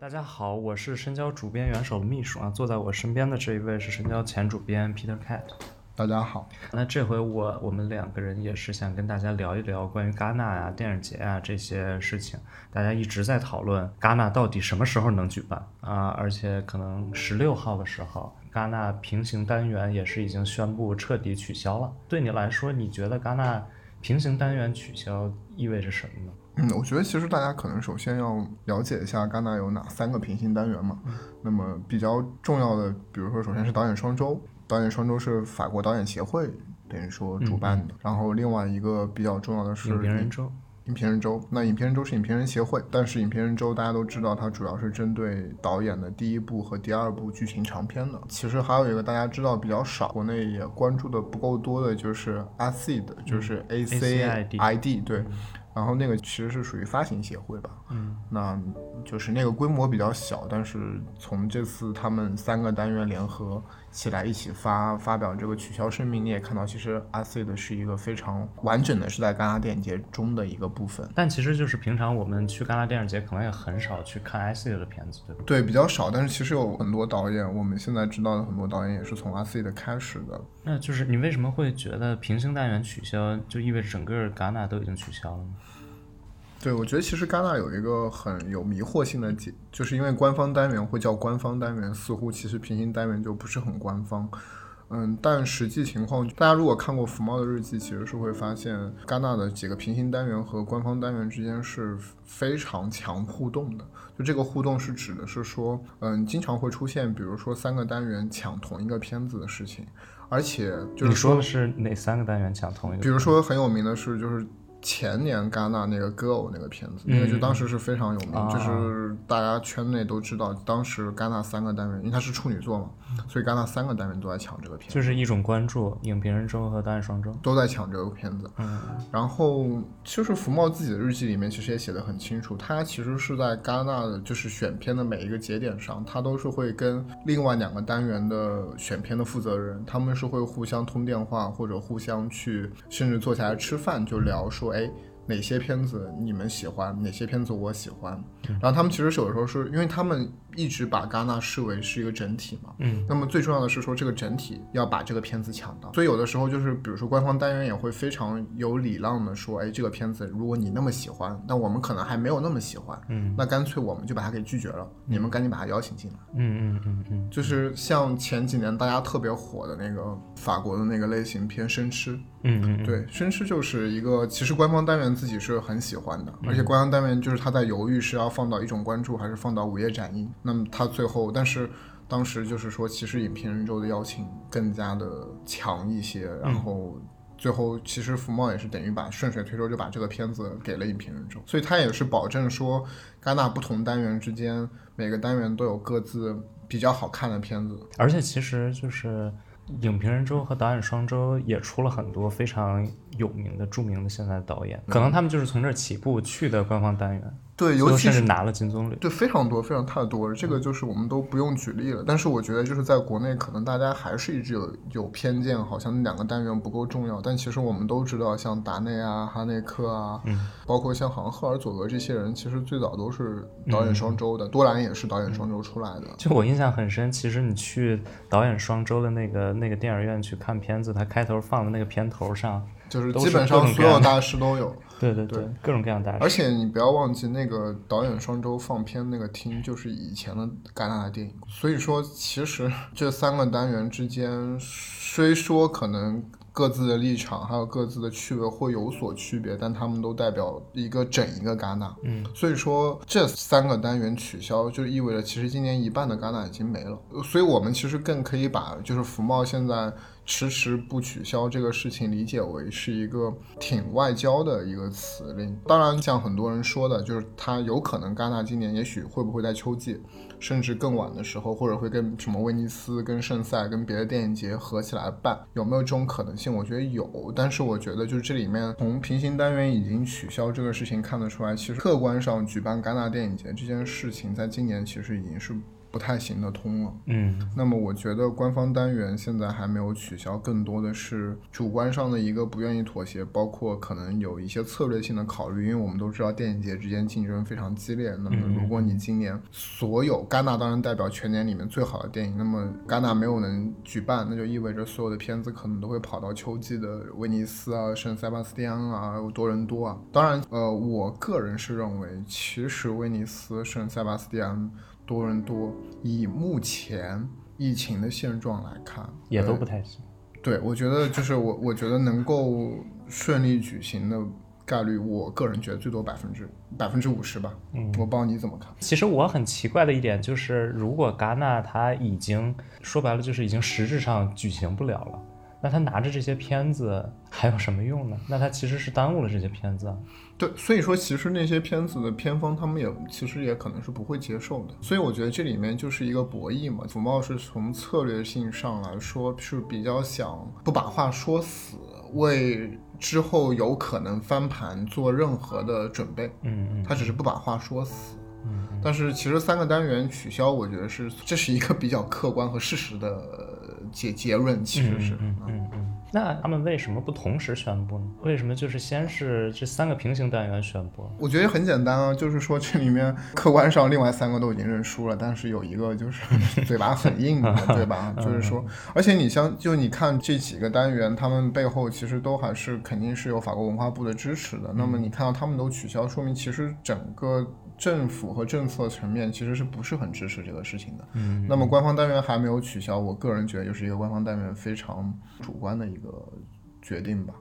大家好，我是深交主编元首的秘书啊，坐在我身边的这一位是深交前主编 Peter Cat。大家好，那这回我我们两个人也是想跟大家聊一聊关于戛纳啊、电影节啊这些事情。大家一直在讨论戛纳到底什么时候能举办啊，而且可能十六号的时候，戛纳平行单元也是已经宣布彻底取消了。对你来说，你觉得戛纳平行单元取消意味着什么呢？嗯，我觉得其实大家可能首先要了解一下戛纳有哪三个平行单元嘛。那么比较重要的，比如说首先是导演双周，导演双周是法国导演协会等于说主办的。然后另外一个比较重要的是影评人周。影评人周，那影评人周是影评人协会，但是影评人周大家都知道，它主要是针对导演的第一部和第二部剧情长片的。其实还有一个大家知道比较少，国内也关注的不够多的，就是 ACID，就是 A C I D，对。然后那个其实是属于发行协会吧，嗯，那就是那个规模比较小，但是从这次他们三个单元联合起来一起发发表这个取消声明，你也看到，其实阿 C 的是一个非常完整的，是在戛纳电影节中的一个部分。但其实就是平常我们去戛纳电影节，可能也很少去看 I C 的片子，对吧？对，比较少。但是其实有很多导演，我们现在知道的很多导演也是从阿 C 的开始的。那就是你为什么会觉得平行单元取消就意味着整个戛纳都已经取消了呢？对，我觉得其实戛纳有一个很有迷惑性的解，就是因为官方单元会叫官方单元，似乎其实平行单元就不是很官方。嗯，但实际情况，大家如果看过福猫的日记，其实是会发现戛纳的几个平行单元和官方单元之间是非常强互动的。就这个互动是指的是说，嗯，经常会出现，比如说三个单元抢同一个片子的事情，而且就是你说的是哪三个单元抢同一个？比如说很有名的是，就是。前年戛纳那个歌偶那个片子，那个就当时是非常有名，就是大家圈内都知道，当时戛纳三个单元，因为它是处女座嘛，所以戛纳三个单元都在抢这个片子，就是一种关注，影评人周和导演双周都在抢这个片子。嗯，然后就是福茂自己的日记里面其实也写的很清楚，他其实是在戛纳的就是选片的每一个节点上，他都是会跟另外两个单元的选片的负责人，他们是会互相通电话或者互相去，甚至坐下来吃饭就聊说。哎，哪些片子你们喜欢？哪些片子我喜欢？然后他们其实有的时候是因为他们。一直把戛纳视为是一个整体嘛，嗯，那么最重要的是说这个整体要把这个片子抢到，所以有的时候就是比如说官方单元也会非常有礼让的说，哎，这个片子如果你那么喜欢，那我们可能还没有那么喜欢，嗯，那干脆我们就把它给拒绝了，你们赶紧把他邀请进来，嗯嗯嗯嗯，就是像前几年大家特别火的那个法国的那个类型片《生吃》，嗯嗯，对，《生吃》就是一个其实官方单元自己是很喜欢的，而且官方单元就是他在犹豫是要放到一种关注还是放到午夜展映。那么他最后，但是当时就是说，其实影评人周的邀请更加的强一些，然后最后其实福茂也是等于把顺水推舟就把这个片子给了影评人周，所以他也是保证说，戛纳不同单元之间每个单元都有各自比较好看的片子，而且其实就是影评人周和导演双周也出了很多非常有名的、著名的现在的导演，可能他们就是从这儿起步去的官方单元。对，尤其是拿了金棕榈，对，非常多，非常太多了。这个就是我们都不用举例了。但是我觉得，就是在国内，可能大家还是一直有有偏见，好像那两个单元不够重要。但其实我们都知道，像达内啊、哈内克啊，嗯，包括像好像赫尔佐格这些人，其实最早都是导演双周的。多兰也是导演双周出来的。就我印象很深，其实你去导演双周的那个那个电影院去看片子，他开头放的那个片头上，就是基本上所有大师都有。对对对，各种各样大而且你不要忘记，那个导演双周放片那个厅，就是以前的戛纳的电影。所以说，其实这三个单元之间，虽说可能各自的立场还有各自的趣味会有所区别，但他们都代表一个整一个戛纳。嗯，所以说这三个单元取消，就意味着其实今年一半的戛纳已经没了。所以我们其实更可以把就是福茂现在。迟迟不取消这个事情，理解为是一个挺外交的一个辞令。当然，像很多人说的，就是他有可能戛纳今年也许会不会在秋季，甚至更晚的时候，或者会跟什么威尼斯、跟圣塞、跟别的电影节合起来办，有没有这种可能性？我觉得有，但是我觉得就是这里面从平行单元已经取消这个事情看得出来，其实客观上举办戛纳电影节这件事情，在今年其实已经是。不太行得通了。嗯那么我觉得官方单元现在还没有取消，更多的是主观上的一个不愿意妥协，包括可能有一些策略性的考虑，因为我们都知道电影节之间竞争非常激烈。那么如果你今年所有戛纳当然代表全年里面最好的电影，那么戛纳没有能举办，那就意味着所有的片子可能都会跑到秋季的威尼斯啊、圣塞巴斯蒂安啊、多伦多啊。当然，呃，我个人是认为，其实威尼斯、圣塞巴斯蒂安。多伦多以目前疫情的现状来看，也都呃不太行。对，我觉得就是我，我觉得能够顺利举行的概率，我个人觉得最多百分之百分之五十吧。嗯我不知道你怎么看。其实我很奇怪的一点就是，如果戛纳它已经说白了就是已经实质上举行不了了，那他拿着这些片子还有什么用呢？那他其实是耽误了这些片子啊。对，所以说其实那些片子的片方他们也其实也可能是不会接受的，所以我觉得这里面就是一个博弈嘛。福茂是从策略性上来说是比较想不把话说死，为之后有可能翻盘做任何的准备。嗯嗯他只是不把话说死。但是其实三个单元取消，我觉得是这是一个比较客观和事实的呃结结论，其实是。嗯嗯嗯。那他们为什么不同时宣布呢？为什么就是先是这三个平行单元宣布？我觉得很简单啊，就是说这里面客观上另外三个都已经认输了，但是有一个就是 嘴巴很硬的，对吧？就是说，而且你像就你看这几个单元，他们背后其实都还是肯定是有法国文化部的支持的。那么你看到他们都取消，说明其实整个政府和政策层面其实是不是很支持这个事情的。嗯那么官方单元还没有取消，我个人觉得就是一个官方单元非常主观的一个决定吧。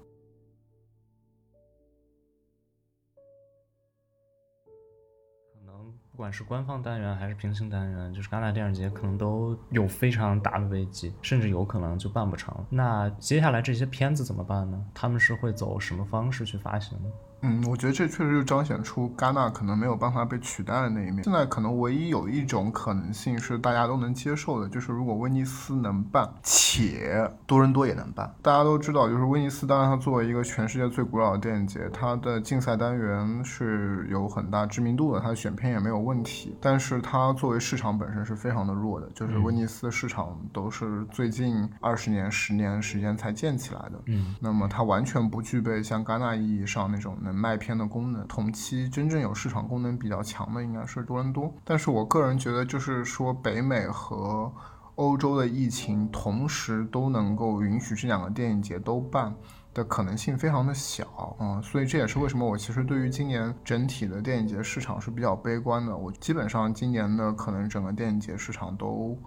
可能不管是官方单元还是平行单元，就是戛纳电影节可能都有非常大的危机，甚至有可能就办不成。那接下来这些片子怎么办呢？他们是会走什么方式去发行呢？嗯，我觉得这确实就彰显出戛纳可能没有办法被取代的那一面。现在可能唯一有一种可能性是大家都能接受的，就是如果威尼斯能办，且多伦多也能办。大家都知道，就是威尼斯，当然它作为一个全世界最古老的电影节，它的竞赛单元是有很大知名度的，它的选片也没有问题。但是它作为市场本身是非常的弱的，就是威尼斯的市场都是最近二十年、十年时间才建起来的。嗯那么它完全不具备像戛纳意义上那种能卖片的功能。同期真正有市场功能比较强的应该是多伦多，但是我个人觉得，就是说北美和欧洲的疫情同时都能够允许这两个电影节都办。的可能性非常的小、嗯，所以这也是为什么我其实对于今年整体的电影节市场是比较悲观的。我基本上今年的可能整个电影节市场都。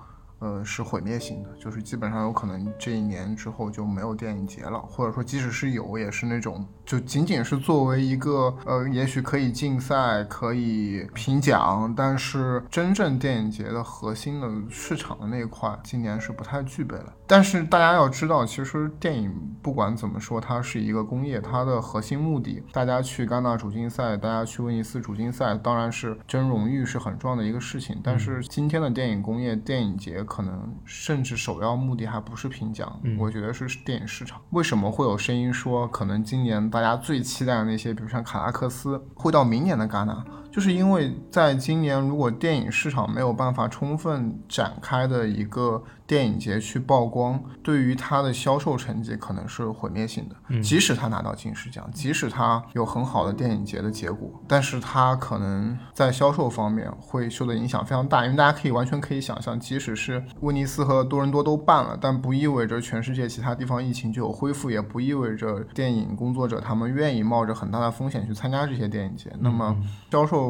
呃，是毁灭性的，就是基本上有可能这一年之后就没有电影节了，或者说即使是有，也是那种就仅仅是作为一个呃，也许可以竞赛、可以评奖，但是真正电影节的核心的市场的那一块，今年是不太具备了。但是大家要知道，其实电影不管怎么说，它是一个工业，它的核心目的，大家去戛纳主竞赛，大家去威尼斯主竞赛，当然是争荣誉是很重要的一个事情。但是今天的电影工业，电影节。可能甚至首要目的还不是评奖，嗯我觉得是电影市场。为什么会有声音说，可能今年大大家最期待的那些，比如像卡拉克斯，会到明年的戛纳？就是因为在今年，如果电影市场没有办法充分展开的一个电影节去曝光，对于它的销售成绩可能是毁灭性的。嗯即使它拿到金狮奖，即使它有很好的电影节的结果，但是它可能在销售方面会受的影响非常大。因为大家可以完全可以想象，即使是威尼斯和多伦多都办了，但不意味着全世界其他地方疫情就有恢复，也不意味着电影工作者他们愿意冒着很大的风险去参加这些电影节。那么销售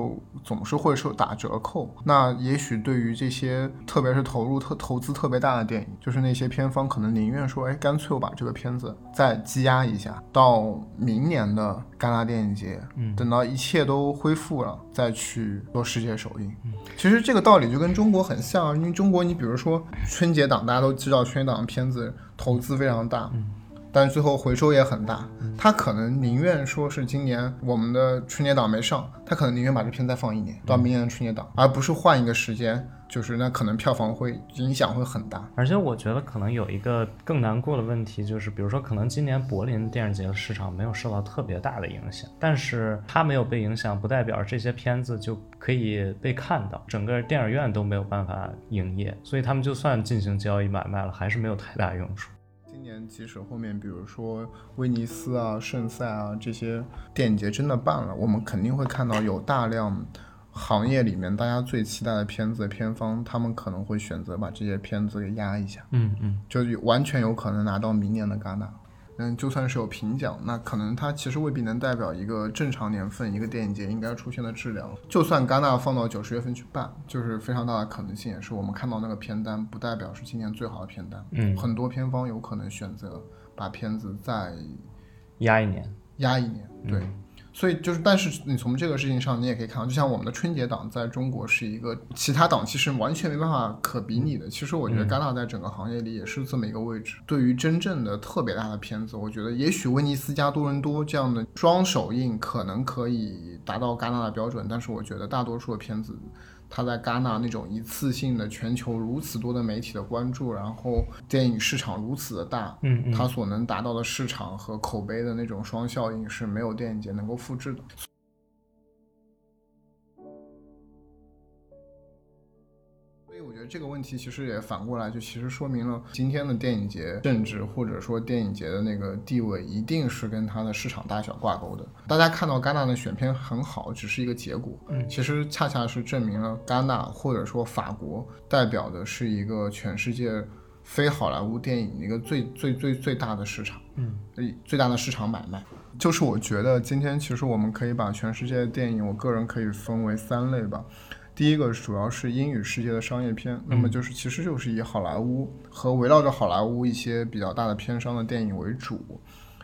总是会受打折扣。那也许对于这些，特别是投入特投资特别大的电影，就是那些片方可能宁愿说，哎，干脆我把这个片子再积压一下，到明年的戛纳电影节，嗯等到一切都恢复了，再去做世界首映。其实这个道理就跟中国很像啊，因为中国你比如说春节档，大家都知道春节档的片子投资非常大。但是最后回收也很大，他可能宁愿说是今年我们的春节档没上，他可能宁愿把这片再放一年，到明年的春节档，而不是换一个时间就是那可能票房会影响会很大。而且我觉得可能有一个更难过的问题，就是比如说可能今年柏林电影节的市场没有受到特别大的影响，但是它没有被影响，不代表这些片子就可以被看到，整个电影院都没有办法营业，所以他们就算进行交易买卖了，还是没有太大用处。即使后面比如说威尼斯啊、圣塞啊这些电影节真的办了，我们肯定会看到有大量行业里面大家最期待的片子的片方，他们可能会选择把这些片子给压一下，嗯嗯，就完全有可能拿到明年的戛纳。嗯，就算是有评奖，那可能它其实未必能代表一个正常年份一个电影节应该出现的质量。就算戛纳放到九十月份去办，就是非常大的可能性，也是我们看到那个片单，不代表是今年最好的片单。嗯很多片方有可能选择把片子再压一年，压一年，对。嗯所以就是，但是你从这个事情上，你也可以看到，就像我们的春节档在中国是一个其他档期是完全没办法可比拟的。其实我觉得戛纳在整个行业里也是这么一个位置。对于真正的特别大的片子，我觉得也许威尼斯加多伦多这样的双首映可能可以达到戛纳的标准，但是我觉得大多数的片子。它在戛纳那种一次性的全球如此多的媒体的关注，然后电影市场如此的大，嗯嗯它所能达到的市场和口碑的那种双效应是没有电影节能够复制的。以我觉得这个问题其实也反过来，就其实说明了今天的电影节政治或者说电影节的那个地位，一定是跟它的市场大小挂钩的。大家看到戛纳的选片很好，只是一个结果，嗯其实恰恰是证明了戛纳或者说法国代表的是一个全世界非好莱坞电影一个最最最最大的市场。嗯呃最大的市场买卖。就是我觉得今天其实我们可以把全世界的电影，我个人可以分为三类吧。第一个主要是英语世界的商业片，那么就是其实就是以好莱坞和围绕着好莱坞一些比较大的片商的电影为主，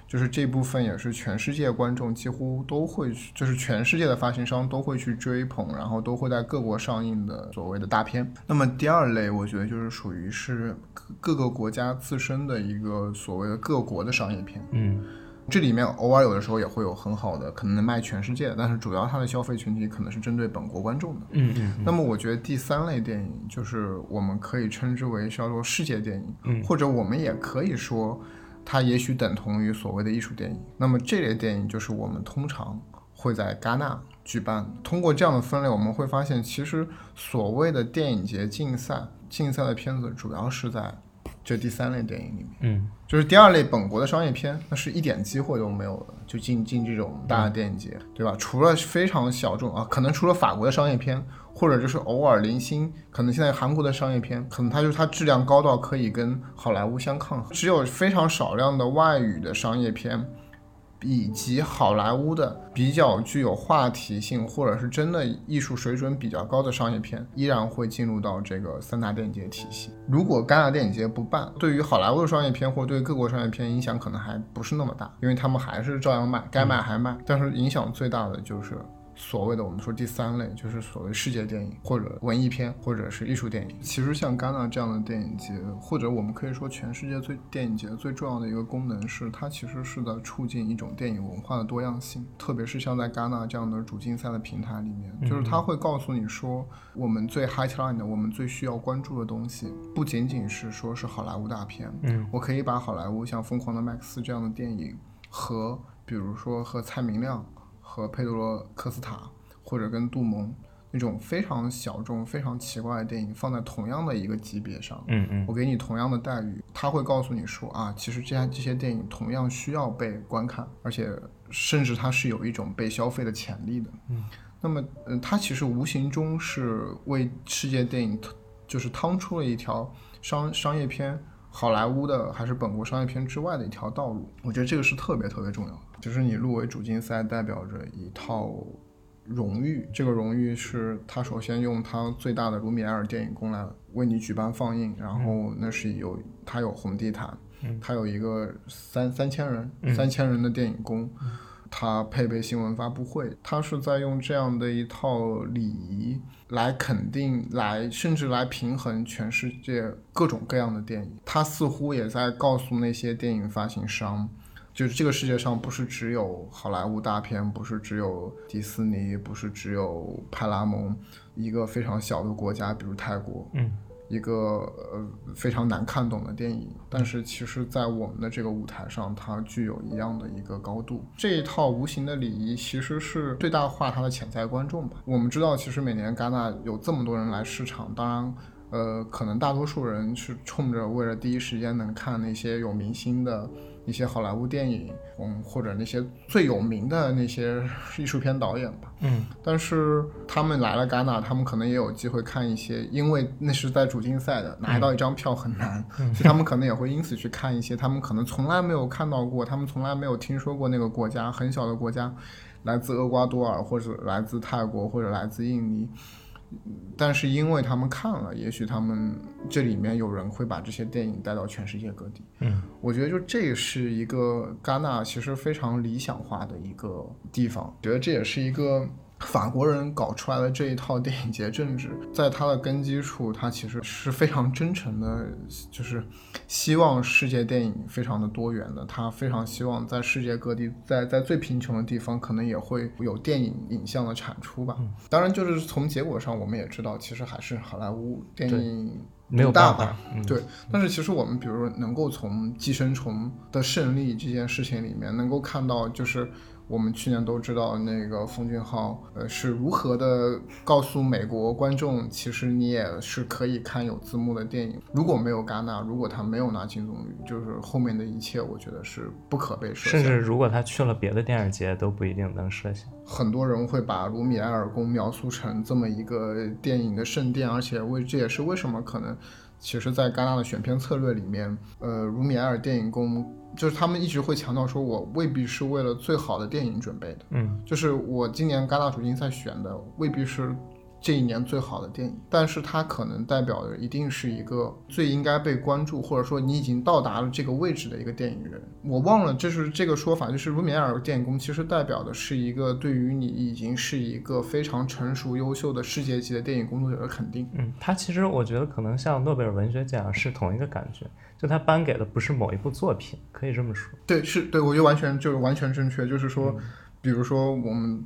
就是这部分也是全世界观众几乎都会去，就是全世界的发行商都会去追捧，然后都会在各国上映的所谓的大片。那么第二类，我觉得就是属于是各各个国家自身的一个所谓的各国的商业片。嗯这里面偶尔有的时候也会有很好的，可能能卖全世界的，但是主要它的消费群体可能是针对本国观众的。嗯嗯那么我觉得第三类电影就是我们可以称之为叫做世界电影，嗯或者我们也可以说它也许等同于所谓的艺术电影。那么这类电影就是我们通常会在戛纳举办。通过这样的分类，我们会发现，其实所谓的电影节竞赛，竞赛的片子主要是在这第三类电影里面。嗯就是第二类本国的商业片，那是一点机会都没有的，就进进这种大的电影节，对吧？除了非常小众啊，可能除了法国的商业片，或者就是偶尔零星，可能现在韩国的商业片，可能它就是它质量高到可以跟好莱坞相抗衡。只有非常少量的外语的商业片，以及好莱坞的比较具有话题性，或者是真的艺术水准比较高的商业片，依然会进入到这个三大电影节体系。如果戛纳电影节不办，对于好莱坞的商业片或对各国商业片影响可能还不是那么大，因为他们还是照样卖，该卖还卖。但是影响最大的就是所谓的我们说第三类，就是所谓世界电影或者文艺片或者是艺术电影。其实像戛纳这样的电影节，或者我们可以说全世界最电影节最重要的一个功能是，它其实是在促进一种电影文化的多样性。特别是像在戛纳这样的主竞赛的平台里面，就是它会告诉你说，我们最 high line 的，我们最需要关注的东西，不仅仅是说是好莱坞大片，嗯我可以把好莱坞像《疯狂的麦克斯》这样的电影和比如说和蔡明亮、和佩德罗·科斯塔或者跟杜蒙那种非常小众、非常奇怪的电影放在同样的一个级别上，嗯嗯我给你同样的待遇，他会告诉你说啊，其实这样这些电影同样需要被观看，而且甚至它是有一种被消费的潜力的。嗯，那么，嗯，它其实无形中是为世界电影就是趟出了一条商商业片。好莱坞的还是本国商业片之外的一条道路，我觉得这个是特别特别重要的。就是你入围主竞赛，代表着一套荣誉，这个荣誉是他首先用他最大的卢米埃尔电影宫来为你举办放映，然后那是有他有红地毯，嗯。他有一个三三千人嗯。三千人的电影宫，他配备新闻发布会，他是在用这样的一套礼仪来肯定，来甚至来平衡全世界各种各样的电影，他似乎也在告诉那些电影发行商。就是这个世界上不是只有好莱坞大片，不是只有迪士尼，不是只有派拉蒙，一个非常小的国家，比如泰国，嗯，一个呃非常难看懂的电影，但是其实，在我们的这个舞台上，它具有一样的一个高度。这一套无形的礼仪，其实是最大化它的潜在观众吧。我们知道，其实每年戛纳有这么多人来市场，当然。呃，可能大多数人是冲着为了第一时间能看那些有明星的一些好莱坞电影，嗯，或者那些最有名的那些艺术片导演吧。嗯，但是他们来了戛纳，他们可能也有机会看一些，因为那是在主竞赛的，拿到一张票很难，所以他们可能也会因此去看一些他们可能从来没有看到过，他们从来没有听说过那个国家很小的国家，来自厄瓜多尔或者来自泰国或者来自印尼。但是因为他们看了，也许他们这里面有人会把这些电影带到全世界各地。嗯，我觉得就这是一个戛纳其实非常理想化的一个地方，觉得这也是一个。法国人搞出来的这一套电影节政治，在它的根基处，它其实是非常真诚的，就是希望世界电影非常的多元的。他非常希望在世界各地，在在最贫穷的地方，可能也会有电影影像的产出吧。当然，就是从结果上，我们也知道，其实还是好莱坞电影没有大吧。对，但是其实我们比如说能够从《寄生虫》的胜利这件事情里面，能够看到就是。我们去年都知道那个奉俊昊，呃，是如何的告诉美国观众，其实你也是可以看有字幕的电影。如果没有戛纳，如果他没有拿金棕榈，就是后面的一切，我觉得是不可被设想。甚至如果他去了别的电影节，都不一定能设想。很多人会把卢米埃尔宫描述成这么一个电影的圣殿，而且为这也是为什么可能，其实，在戛纳的选片策略里面，呃，卢米埃尔电影宫。就是他们一直会强调说，我未必是为了最好的电影准备的。嗯，就是我今年戛纳主竞赛选的未必是。这一年最好的电影，但是它可能代表的一定是一个最应该被关注，或者说你已经到达了这个位置的一个电影人。我忘了，就是这个说法，就是卢米埃尔电影宫其实代表的是一个对于你已经是一个非常成熟、优秀的世界级的电影工作者的肯定。嗯，他其实我觉得可能像诺贝尔文学奖是同一个感觉，就他颁给的不是某一部作品，可以这么说。对，是对，我觉得完全就是完全正确，就是说。比如说，我们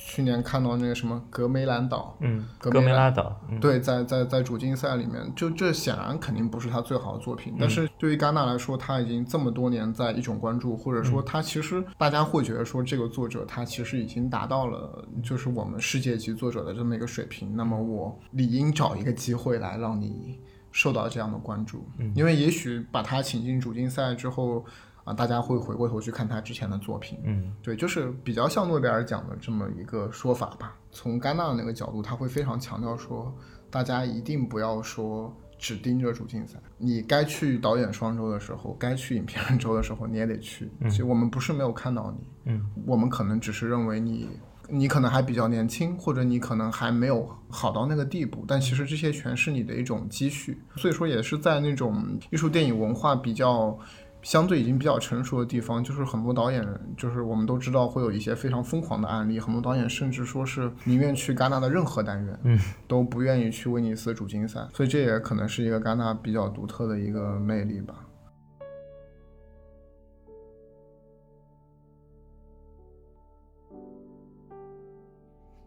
去年看到那个什么格梅兰岛，嗯，格梅拉岛，对，在在在主竞赛里面，就这显然肯定不是他最好的作品。但是对于戛纳来说，他已经这么多年在一种关注，或者说他其实大家会觉得说这个作者他其实已经达到了就是我们世界级作者的这么一个水平。那么我理应找一个机会来让你受到这样的关注，因为也许把他请进主竞赛之后。啊，大家会回过头去看他之前的作品，嗯，对，就是比较像诺贝尔奖的这么一个说法吧。从戛纳的那个角度，他会非常强调说，大家一定不要说只盯着主竞赛，你该去导演双周的时候，该去影片人周的时候，你也得去。其实我们不是没有看到你，嗯，我们可能只是认为你，你可能还比较年轻，或者你可能还没有好到那个地步，但其实这些全是你的一种积蓄。所以说，也是在那种艺术电影文化比较。相对已经比较成熟的地方，就是很多导演，就是我们都知道会有一些非常疯狂的案例，很多导演甚至说是宁愿去戛纳的任何单元，嗯，都不愿意去威尼斯主竞赛，所以这也可能是一个戛纳比较独特的一个魅力吧。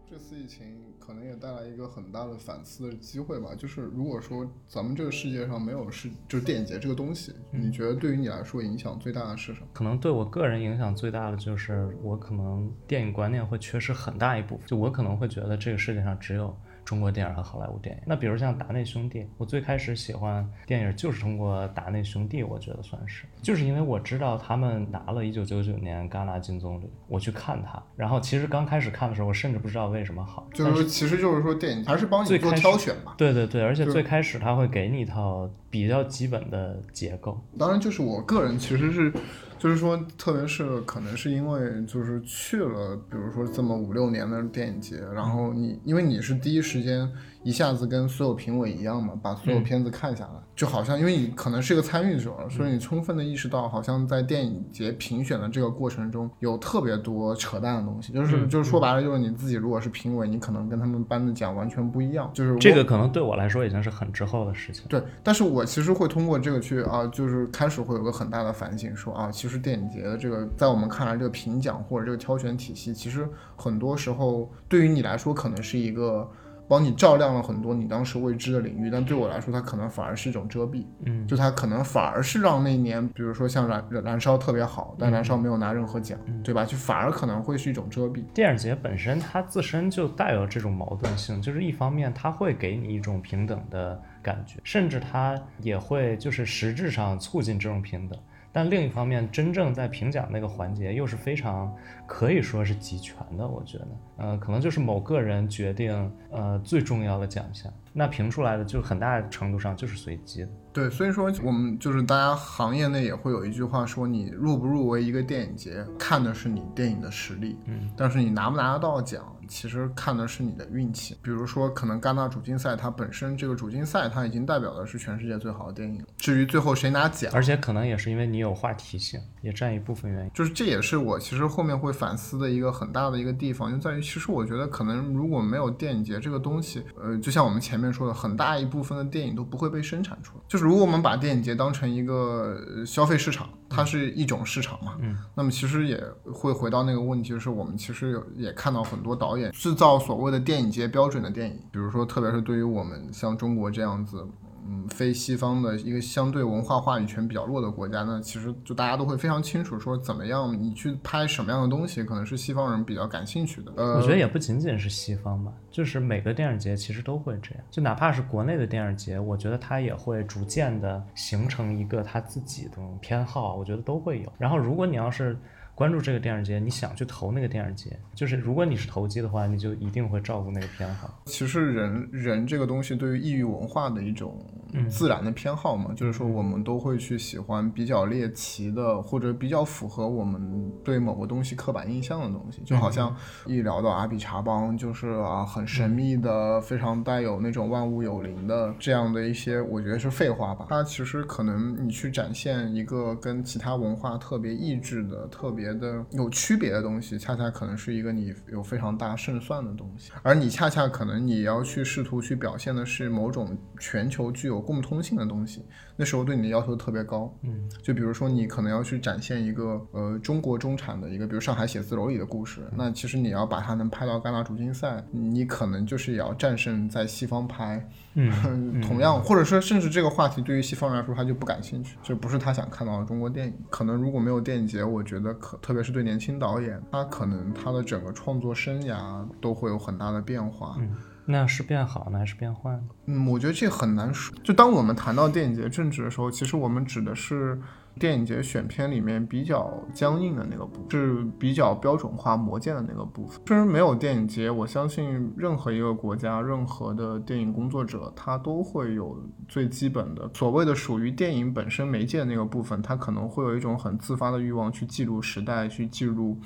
这次疫情。可能也带来一个很大的反思的机会吧。就是如果说咱们这个世界上没有是就是电影节这个东西，你觉得对于你来说影响最大的是什么？可能对我个人影响最大的就是我可能电影观念会缺失很大一部分。就我可能会觉得这个世界上只有。中国电影和好莱坞电影，那比如像达内兄弟，我最开始喜欢电影就是通过达内兄弟，我觉得算是，就是因为我知道他们拿了一九九九年戛纳金棕榈，我去看他，然后其实刚开始看的时候，我甚至不知道为什么好，就是说，其实就是说电影还是帮你做挑选吧，对对对，而且最开始他会给你一套比较基本的结构，当然就是我个人其实是。就是说，特别是可能是因为就是去了，比如说这么五六年的电影节，然后你因为你是第一时间一下子跟所有评委一样嘛，把所有片子看下来，就好像因为你可能是一个参与者，所以你充分的意识到，好像在电影节评选的这个过程中，有特别多扯淡的东西，就是就是说白了，就是你自己如果是评委，你可能跟他们颁的奖完全不一样，就是这个可能对我来说已经是很之后的事情。对，但是我其实会通过这个去啊，就是开始会有个很大的反省，说啊，其实电影节的这个在我们看来，这个评奖或者这个挑选体系，其实很多时候对于你来说可能是一个。帮你照亮了很多你当时未知的领域，但对我来说，它可能反而是一种遮蔽。嗯，就它可能反而是让那年，比如说像燃燃烧特别好，但燃烧没有拿任何奖，对吧？就反而可能会是一种遮蔽。电影节本身它自身就带有这种矛盾性，就是一方面它会给你一种平等的感觉，甚至它也会就是实质上促进这种平等。但另一方面，真正在评奖那个环节又是非常可以说是集权的，我觉得，呃，可能就是某个人决定，呃，最重要的奖项，那评出来的就很大程度上就是随机的。对，所以说我们就是大家行业内也会有一句话说，你入不入围一个电影节，看的是你电影的实力，嗯，但是你拿不拿得到奖。其实看的是你的运气，比如说可能戛纳主竞赛，它本身这个主竞赛它已经代表的是全世界最好的电影。至于最后谁拿奖，而且可能也是因为你有话题性，也占一部分原因。就是这也是我其实后面会反思的一个很大的一个地方，就在于其实我觉得可能如果没有电影节这个东西，呃，就像我们前面说的，很大一部分的电影都不会被生产出来。就是如果我们把电影节当成一个消费市场，它是一种市场嘛，嗯，那么其实也会回到那个问题，就是我们其实有也看到很多导演。制造所谓的电影节标准的电影，比如说，特别是对于我们像中国这样子，嗯，非西方的一个相对文化话语权比较弱的国家，那其实就大家都会非常清楚，说怎么样你去拍什么样的东西，可能是西方人比较感兴趣的。呃，我觉得也不仅仅是西方吧，就是每个电影节其实都会这样，就哪怕是国内的电影节，我觉得它也会逐渐的形成一个它自己的偏好，我觉得都会有。然后，如果你要是。关注这个电影节，你想去投那个电影节，就是如果你是投机的话，你就一定会照顾那个偏好。其实人人这个东西对于异域文化的一种自然的偏好嘛，就是说我们都会去喜欢比较猎奇的，或者比较符合我们对某个东西刻板印象的东西。就好像一聊到阿比查邦，就是啊很神秘的，非常带有那种万物有灵的这样的一些，我觉得是废话吧。它其实可能你去展现一个跟其他文化特别异质的、特别。的有区别的东西，恰恰可能是一个你有非常大胜算的东西，而你恰恰可能你要去试图去表现的是某种全球具有共通性的东西，那时候对你的要求特别高。嗯，就比如说你可能要去展现一个呃中国中产的一个，比如上海写字楼里的故事，那其实你要把它能拍到戛纳主竞赛，你可能就是也要战胜在西方拍。嗯，同样，或者说，甚至这个话题对于西方人来说，他就不感兴趣，这不是他想看到的中国电影。可能如果没有电影节，我觉得可，特别是对年轻导演，他可能他的整个创作生涯都会有很大的变化。嗯，那是变好呢，还是变坏呢？嗯，我觉得这很难说。就当我们谈到电影节政治的时候，其实我们指的是。电影节选片里面比较僵硬的那个部分，是比较标准化磨剑的那个部分。虽然没有电影节，我相信任何一个国家、任何的电影工作者，他都会有最基本的所谓的属于电影本身媒介的那个部分，他可能会有一种很自发的欲望去记录时代，去记录，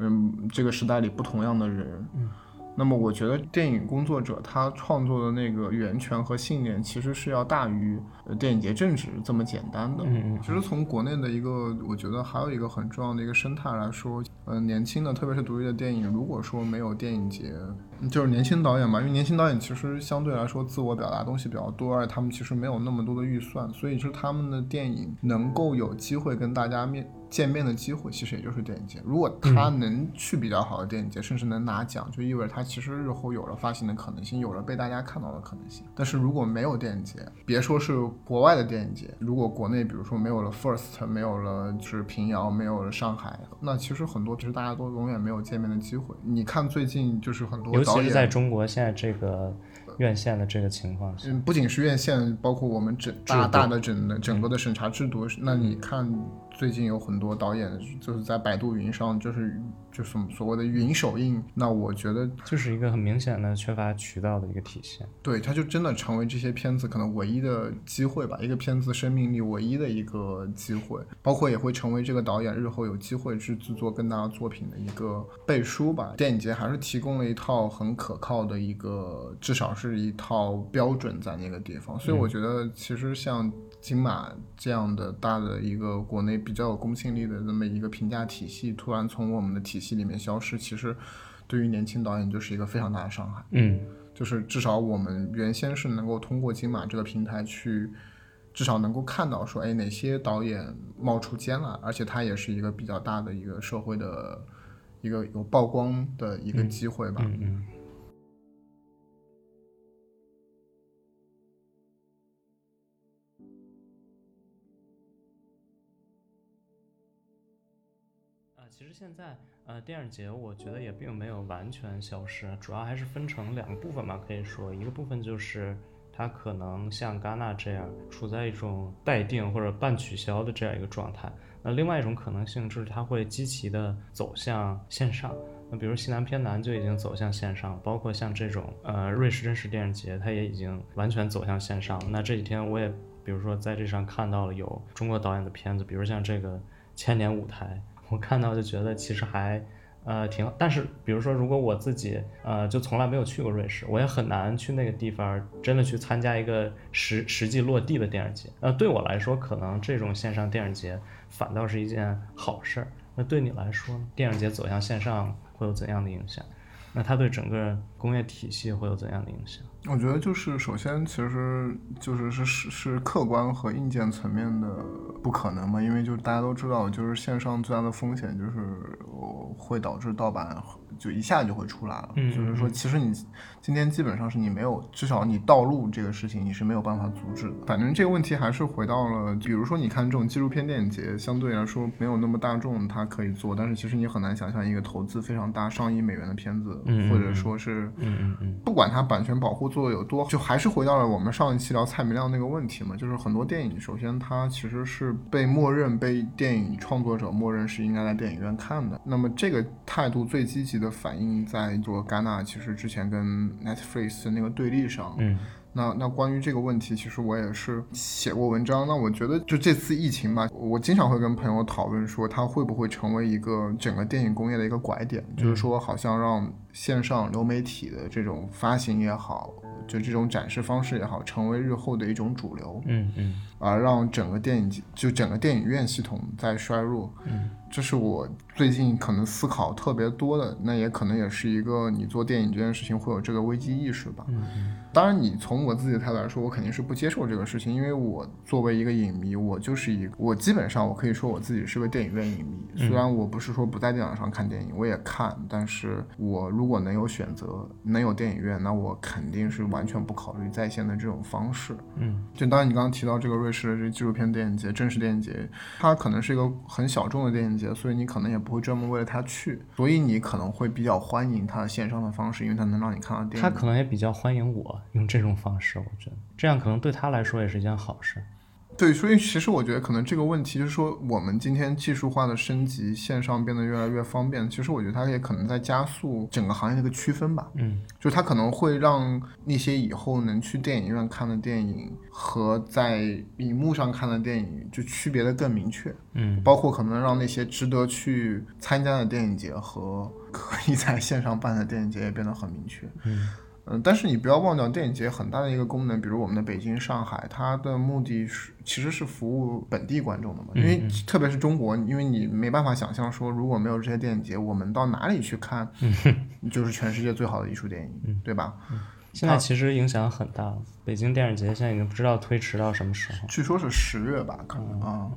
嗯，这个时代里不同样的人。那么我觉得电影工作者他创作的那个源泉和信念，其实是要大于电影节政治这么简单的。嗯其实从国内的一个，我觉得还有一个很重要的一个生态来说，呃，年轻的特别是独立的电影，如果说没有电影节，就是年轻导演嘛，因为年轻导演其实相对来说自我表达东西比较多，而且他们其实没有那么多的预算，所以是他们的电影能够有机会跟大家面。见面的机会其实也就是电影节，如果他能去比较好的电影节，甚至能拿奖，就意味着他其实日后有了发行的可能性，有了被大家看到的可能性。但是如果没有电影节，别说是国外的电影节，如果国内比如说没有了 First，没有了就是平遥，没有了上海，那其实很多其实大家都永远没有见面的机会。你看最近就是很多，尤其是在中国现在这个。院线的这个情况，嗯，不仅是院线，包括我们整大大的整的整个的审查制度。那你看最近有很多导演就是在百度云上，就是就是所谓的云首映。那我觉得就是一个很明显的缺乏渠道的一个体现。对，它就真的成为这些片子可能唯一的机会吧，一个片子生命力唯一的一个机会，包括也会成为这个导演日后有机会去制作更大的作品的一个背书吧。电影节还是提供了一套很可靠的一个，至少是一套标准在那个地方。所以我觉得，其实像金马这样的大的一个国内比较有公信力的这么一个评价体系，突然从我们的体系里面消失，其实对于年轻导演就是一个非常大的伤害。嗯，就是至少我们原先是能够通过金马这个平台去，至少能够看到说，哎，哪些导演冒出尖来，而且它也是一个比较大的一个社会的一个有曝光的一个机会吧。嗯现在，呃，电影节我觉得也并没有完全消失，主要还是分成两个部分嘛。可以说，一个部分就是它可能像戛纳这样处在一种待定或者半取消的这样一个状态。那另外一种可能性就是它会积极的走向线上。那比如西南偏南就已经走向线上，包括像这种呃瑞士真实电影节，它也已经完全走向线上。那这几天我也比如说在这上看到了有中国导演的片子，比如像这个千年舞台。我看到就觉得其实还，呃，挺好。但是，比如说，如果我自己，呃，就从来没有去过瑞士，我也很难去那个地方真的去参加一个实实际落地的电影节。呃，对我来说，可能这种线上电影节反倒是一件好事儿。那对你来说，电影节走向线上会有怎样的影响？那它对整个工业体系会有怎样的影响？我觉得就是首先，其实就是是是是客观和硬件层面的不可能嘛，因为就是大家都知道，就是线上最大的风险就是会导致盗版。就一下就会出来了，就是说，其实你今天基本上是你没有，至少你盗录这个事情你是没有办法阻止的。反正这个问题还是回到了，比如说你看这种纪录片电影节，相对来说没有那么大众，它可以做，但是其实你很难想象一个投资非常大、上亿美元的片子，或者说是，不管它版权保护做的有多，就还是回到了我们上一期聊蔡明亮那个问题嘛，就是很多电影，首先它其实是被默认被电影创作者默认是应该在电影院看的，那么这个态度最积极的。反映在做戛纳，其实之前跟 Netflix 的那个对立上，嗯，那那关于这个问题，其实我也是写过文章。那我觉得就这次疫情吧，我经常会跟朋友讨论说，它会不会成为一个整个电影工业的一个拐点，就是说好像让线上流媒体的这种发行也好。就这种展示方式也好，成为日后的一种主流，嗯嗯，而让整个电影就整个电影院系统在衰弱，嗯，这是我最近可能思考特别多的，那也可能也是一个你做电影这件事情会有这个危机意识吧。当然，你从我自己的态度来说，我肯定是不接受这个事情，因为我作为一个影迷，我就是一我基本上我可以说我自己是个电影院影迷。虽然我不是说不在电脑上看电影，我也看，但是我如果能有选择，能有电影院，那我肯定是完全不考虑在线的这种方式。嗯，就当然你刚刚提到这个瑞士的这纪录片电影节、正式电影节，它可能是一个很小众的电影节，所以你可能也不会专门为了它去，所以你可能会比较欢迎它线上的方式，因为它能让你看到电影。他可能也比较欢迎我。用这种方式，我觉得这样可能对他来说也是一件好事。对，所以其实我觉得可能这个问题就是说，我们今天技术化的升级，线上变得越来越方便。其实我觉得它也可能在加速整个行业的一个区分吧。嗯，就它可能会让那些以后能去电影院看的电影和在荧幕上看的电影就区别的更明确。嗯，包括可能让那些值得去参加的电影节和可以在线上办的电影节也变得很明确。嗯。嗯，但是你不要忘掉电影节很大的一个功能，比如我们的北京、上海，它的目的是其实是服务本地观众的嘛。因为特别是中国，因为你没办法想象说如果没有这些电影节，我们到哪里去看，就是全世界最好的艺术电影，对吧？现在其实影响很大，北京电影节现在已经不知道推迟到什么时候，据说是十月吧，可能啊。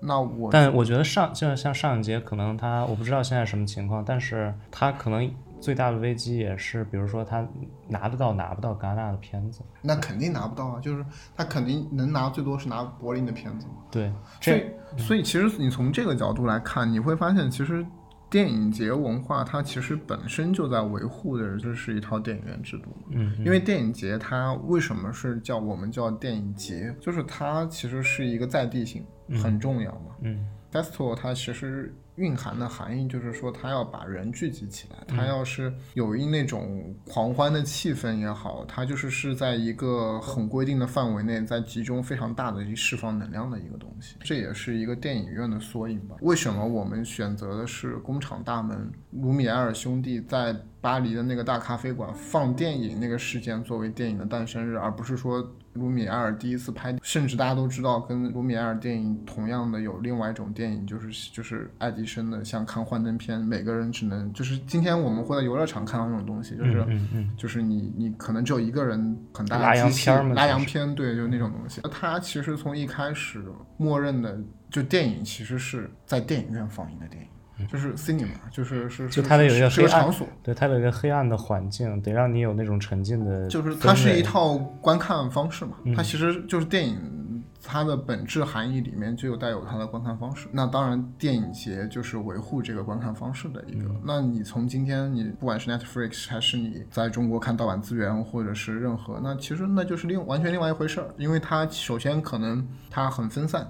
那我但我觉得上就像上一节，可能它我不知道现在什么情况，但是它可能。最大的危机也是，比如说他拿得到拿不到戛纳的片子，那肯定拿不到啊，就是他肯定能拿最多是拿柏林的片子嘛。对，所以所以其实你从这个角度来看，你会发现其实电影节文化它其实本身就在维护的就是一套电影院制度。嗯，因为电影节它为什么是叫我们叫电影节，就是它其实是一个在地性很重要嘛。嗯。festival 它其实蕴含的含义就是说，他要把人聚集起来，他要是有一那种狂欢的气氛也好，他就是是在一个很规定的范围内，在集中非常大的一释放能量的一个东西。这也是一个电影院的缩影吧？为什么我们选择的是工厂大门，卢米埃尔兄弟在巴黎的那个大咖啡馆放电影那个事件作为电影的诞生日，而不是说卢米埃尔第一次拍，甚至大家都知道，跟卢米埃尔电影同样的有另外一种电影，就是就是爱迪生的，像看幻灯片，每个人只能就是今天我们会在游乐场看到那种东西，就是、嗯嗯就是你你可能只有一个人很大的机器洋片嘛拉洋片，对，就是那种东西。他其实从一开始默认的，就电影其实是在电影院放映的电影。就是 cinema，就是是嗯就它得有一个黑暗是个场所，对，它有一个黑暗的环境，得让你有那种沉浸的，就是它是一套观看方式嘛，嗯它其实就是电影它的本质含义里面就有带有它的观看方式。那当然，电影节就是维护这个观看方式的一个。嗯那你从今天你不管是 Netflix 还是你在中国看盗版资源，或者是任何，那其实那就是另完全另外一回事儿，因为它首先可能它很分散。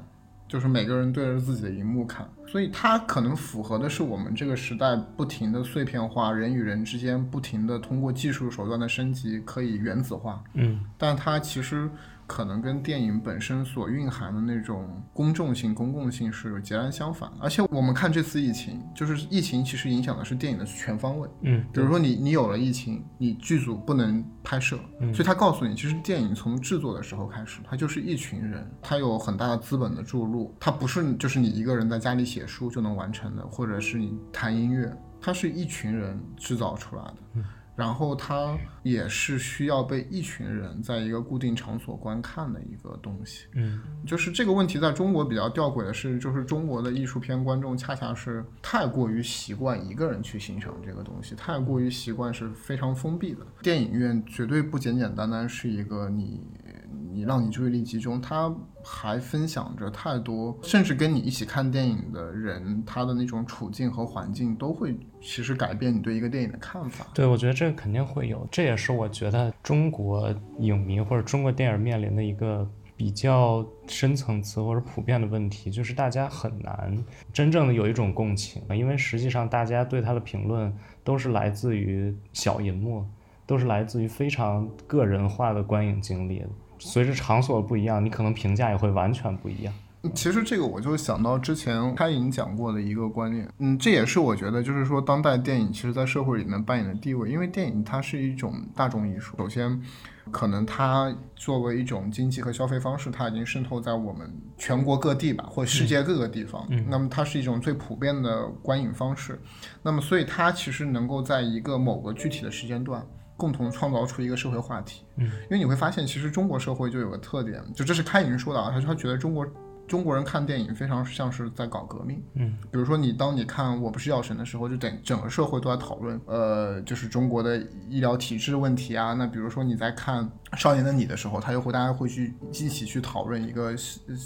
就是每个人对着自己的荧幕看，所以它可能符合的是我们这个时代不停的碎片化，人与人之间不停的通过技术手段的升级可以原子化，嗯。但它其实可能跟电影本身所蕴含的那种公众性、公共性是截然相反的。而且我们看这次疫情，就是疫情其实影响的是电影的全方位。嗯比如说你你有了疫情，你剧组不能拍摄，所以他告诉你，其实电影从制作的时候开始，它就是一群人，它有很大的资本的注入，它不是就是你一个人在家里写书就能完成的，或者是你弹音乐，它是一群人制造出来的。然后它也是需要被一群人在一个固定场所观看的一个东西。嗯就是这个问题在中国比较吊诡的是，就是中国的艺术片观众恰恰是太过于习惯一个人去欣赏这个东西，太过于习惯是非常封闭的。电影院绝对不简简单单是一个你你让你注意力集中，他还分享着太多，甚至跟你一起看电影的人，他的那种处境和环境都会其实改变你对一个电影的看法。对，我觉得这个肯定会有，这也是我觉得中国影迷或者中国电影面临的一个比较深层次或者普遍的问题，就是大家很难真正的有一种共情，因为实际上大家对他的评论都是来自于小银幕，都是来自于非常个人化的观影经历。随着场所不一样，你可能评价也会完全不一样。其实这个我就想到之前开影讲过的一个观念，嗯，这也是我觉得就是说当代电影其实在社会里面扮演的地位，因为电影它是一种大众艺术，首先。可能它作为一种经济和消费方式，它已经渗透在我们全国各地吧，或世界各个地方。嗯那么它是一种最普遍的观影方式。那么所以它其实能够在一个某个具体的时间段，共同创造出一个社会话题。嗯，因为你会发现，其实中国社会就有个特点，就这是开云说的啊，他说他觉得中国中国人看电影非常像是在搞革命。嗯，比如说你当你看《我不是药神》的时候，就整整个社会都在讨论，呃，就是中国的医疗体制问题啊。那比如说你在看《少年的你》的时候，他又会大家会去一起去讨论一个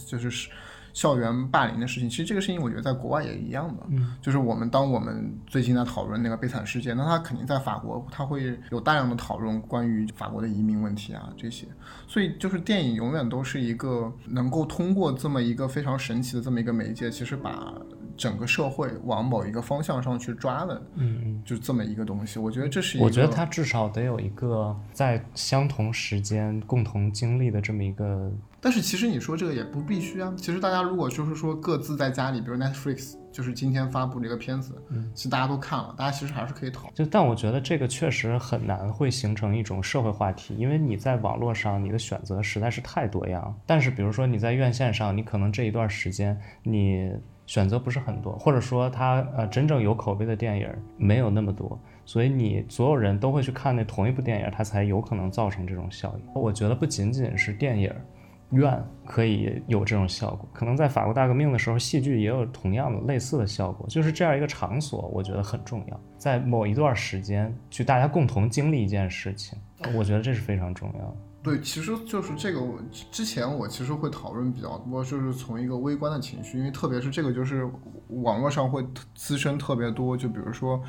就是。校园霸凌的事情，其实这个事情我觉得在国外也一样的，嗯，就是我们当我们最近在讨论那个悲惨事件，那他肯定在法国，他会有大量的讨论关于法国的移民问题啊这些，所以就是电影永远都是一个能够通过这么一个非常神奇的这么一个媒介，其实把整个社会往某一个方向上去抓的，嗯嗯，就这么一个东西，我觉得这是一个，我觉得它至少得有一个在相同时间共同经历的这么一个。但是其实你说这个也不必须啊。其实大家如果就是说各自在家里，比如 Netflix 就是今天发布这个片子，嗯，其实大家都看了，大家其实还是可以讨。就但我觉得这个确实很难会形成一种社会话题，因为你在网络上你的选择实在是太多样。但是比如说你在院线上，你可能这一段时间你选择不是很多，或者说它呃真正有口碑的电影没有那么多。所以你所有人都会去看那同一部电影，它才有可能造成这种效应。我觉得不仅仅是电影。院可以有这种效果，可能在法国大革命的时候，戏剧也有同样的类似的效果。就是这样一个场所，我觉得很重要，在某一段时间去大家共同经历一件事情，我觉得这是非常重要的。对，其实就是这个。我之前我其实会讨论比较多，就是从一个微观的情绪，因为特别是这个就是网络上会滋生特别多，就比如说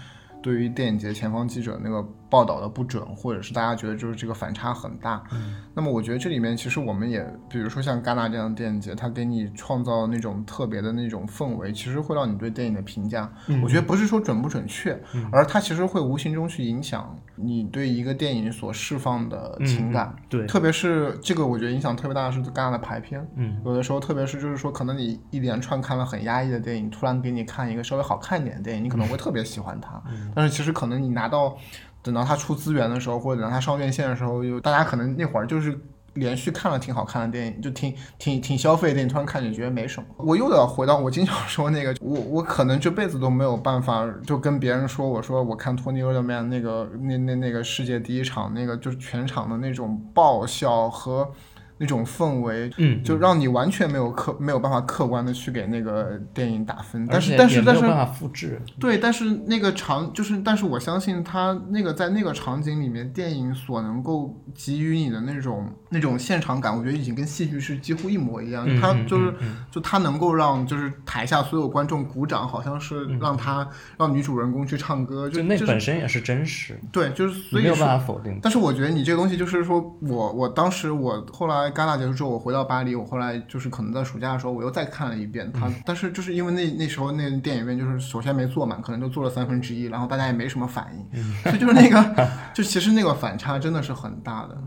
对于电影节前方记者那个报道的不准，或者是大家觉得就是这个反差很大。那么我觉得这里面其实我们也，比如说像戛纳这样的电影节，它给你创造那种特别的那种氛围，其实会让你对电影的评价，我觉得不是说准不准确，而它其实会无形中去影响你对一个电影所释放的情感。对，特别是这个，我觉得影响特别大的是戛纳的排片。嗯，有的时候，特别是就是说，可能你一连串看了很压抑的电影，突然给你看一个稍微好看一点的电影，你可能会特别喜欢它。但是其实可能你拿到等到他出资源的时候，或者等他上院线的时候，就大家可能那会儿就是连续看了挺好看的电影，就挺挺挺消费的电影，突然看你觉得没什么。我又要回到我经常说那个，我我可能这辈子都没有办法就跟别人说，我说我看托尼·厄德曼那个那那那个世界第一场那个就是全场的那种爆笑和。那种氛围，嗯，就让你完全没有客没有办法客观的去给那个电影打分，但是但是但是没有办法复制。对，但是那个场就是，但是我相信他那个在那个场景里面，电影所能够给予你的那种那种现场感，我觉得已经跟戏剧是几乎一模一样。他就是嗯就他能够让就是台下所有观众鼓掌，好像是让他让女主人公去唱歌，就就那是本身也是真实，对，就是所以说你没有办法否定。但是我觉得你这个东西就是说，我我当时我后来戛纳结束之后，我回到巴黎，我后来就是可能在暑假的时候，我又再看了一遍它。但是就是因为那那时候那电影院就是首先没坐满，可能就坐了三分之一，然后大家也没什么反应，所以就是那个就其实那个反差真的是很大的。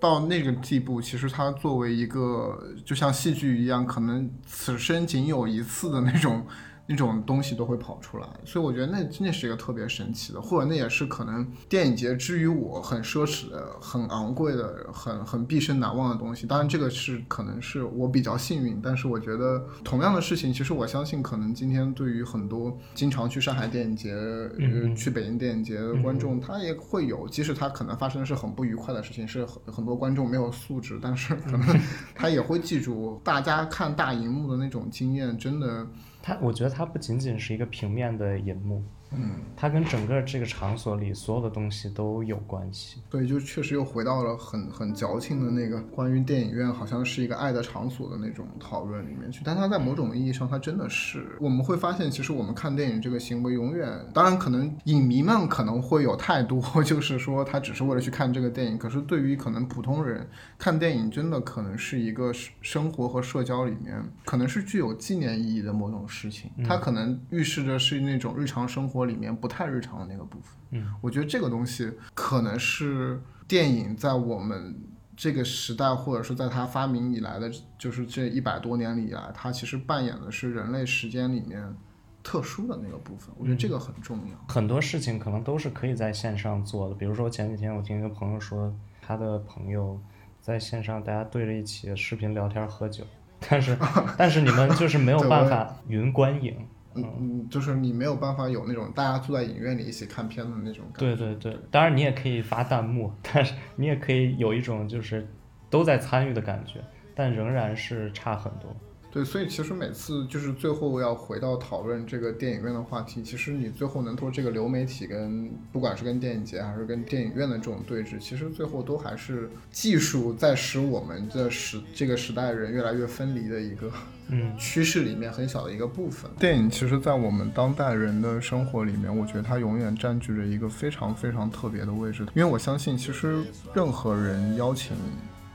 到那个地步，其实它作为一个就像戏剧一样，可能此生仅有一次的那种那种东西都会跑出来，所以我觉得那那是一个特别神奇的，或者那也是可能电影节之于我很奢侈的、很昂贵的、很很毕生难忘的东西。当然，这个是可能是我比较幸运，但是我觉得同样的事情，其实我相信可能今天对于很多经常去上海电影节、呃去北京电影节的观众，他也会有，即使他可能发生的是很不愉快的事情，是很很多观众没有素质，但是可能他也会记住大家看大荧幕的那种经验，真的。它，我觉得它不仅仅是一个平面的银幕，嗯，它跟整个这个场所里所有的东西都有关系。对，就确实又回到了很很矫情的那个关于电影院好像是一个爱的场所的那种讨论里面去。但它在某种意义上，它真的是我们会发现，其实我们看电影这个行为，永远当然可能影迷们可能会有太多，就是说他只是为了去看这个电影。可是对于可能普通人看电影，真的可能是一个生生活和社交里面，可能是具有纪念意义的某种事情。它可能预示着是那种日常生活里面不太日常的那个部分。嗯，我觉得这个东西可能是电影在我们这个时代，或者是在它发明以来的，就是这一百多年里以来，它其实扮演的是人类时间里面特殊的那个部分。我觉得这个很重要。很多事情可能都是可以在线上做的，比如说前几天我听一个朋友说，他的朋友在线上大家对着一起视频聊天喝酒，但是 但是你们就是没有办法云观影。嗯嗯，就是你没有办法有那种大家坐在影院里一起看片的那种感觉。对对对，当然你也可以发弹幕，但是你也可以有一种就是都在参与的感觉，但仍然是差很多。对，所以其实每次就是最后要回到讨论这个电影院的话题，其实你最后能说这个流媒体跟不管是跟电影节还是跟电影院的这种对峙，其实最后都还是技术在使我们的时这个时代人越来越分离的一个嗯趋势里面很小的一个部分。电影其实，在我们当代人的生活里面，我觉得它永远占据着一个非常非常特别的位置。因为我相信，其实任何人邀请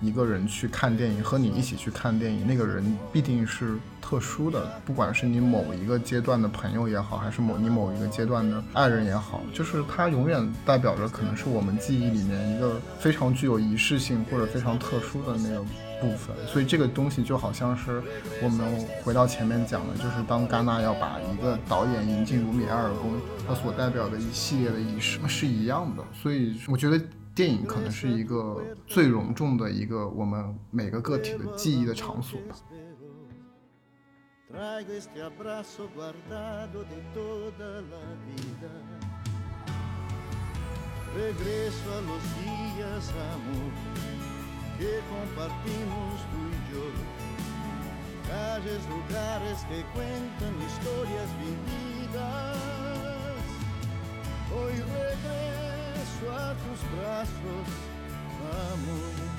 一个人去看电影，和你一起去看电影，那个人必定是特殊的，不管是你某一个阶段的朋友也好，还是某你某一个阶段的爱人也好，就是它永远代表着可能是我们记忆里面一个非常具有仪式性或者非常特殊的那个部分。所以这个东西就好像是我们回到前面讲的，就是当戛纳要把一个导演引进卢米埃尔宫，它所代表的一系列的仪式是一样的。所以我觉得。电影可能是一个最隆重的一个我们每个个体的记忆的场所吧。Que compartimos tú y yo. Calles, lugares que cuentan historias vividas. Hoy regreso a tus brazos, amor.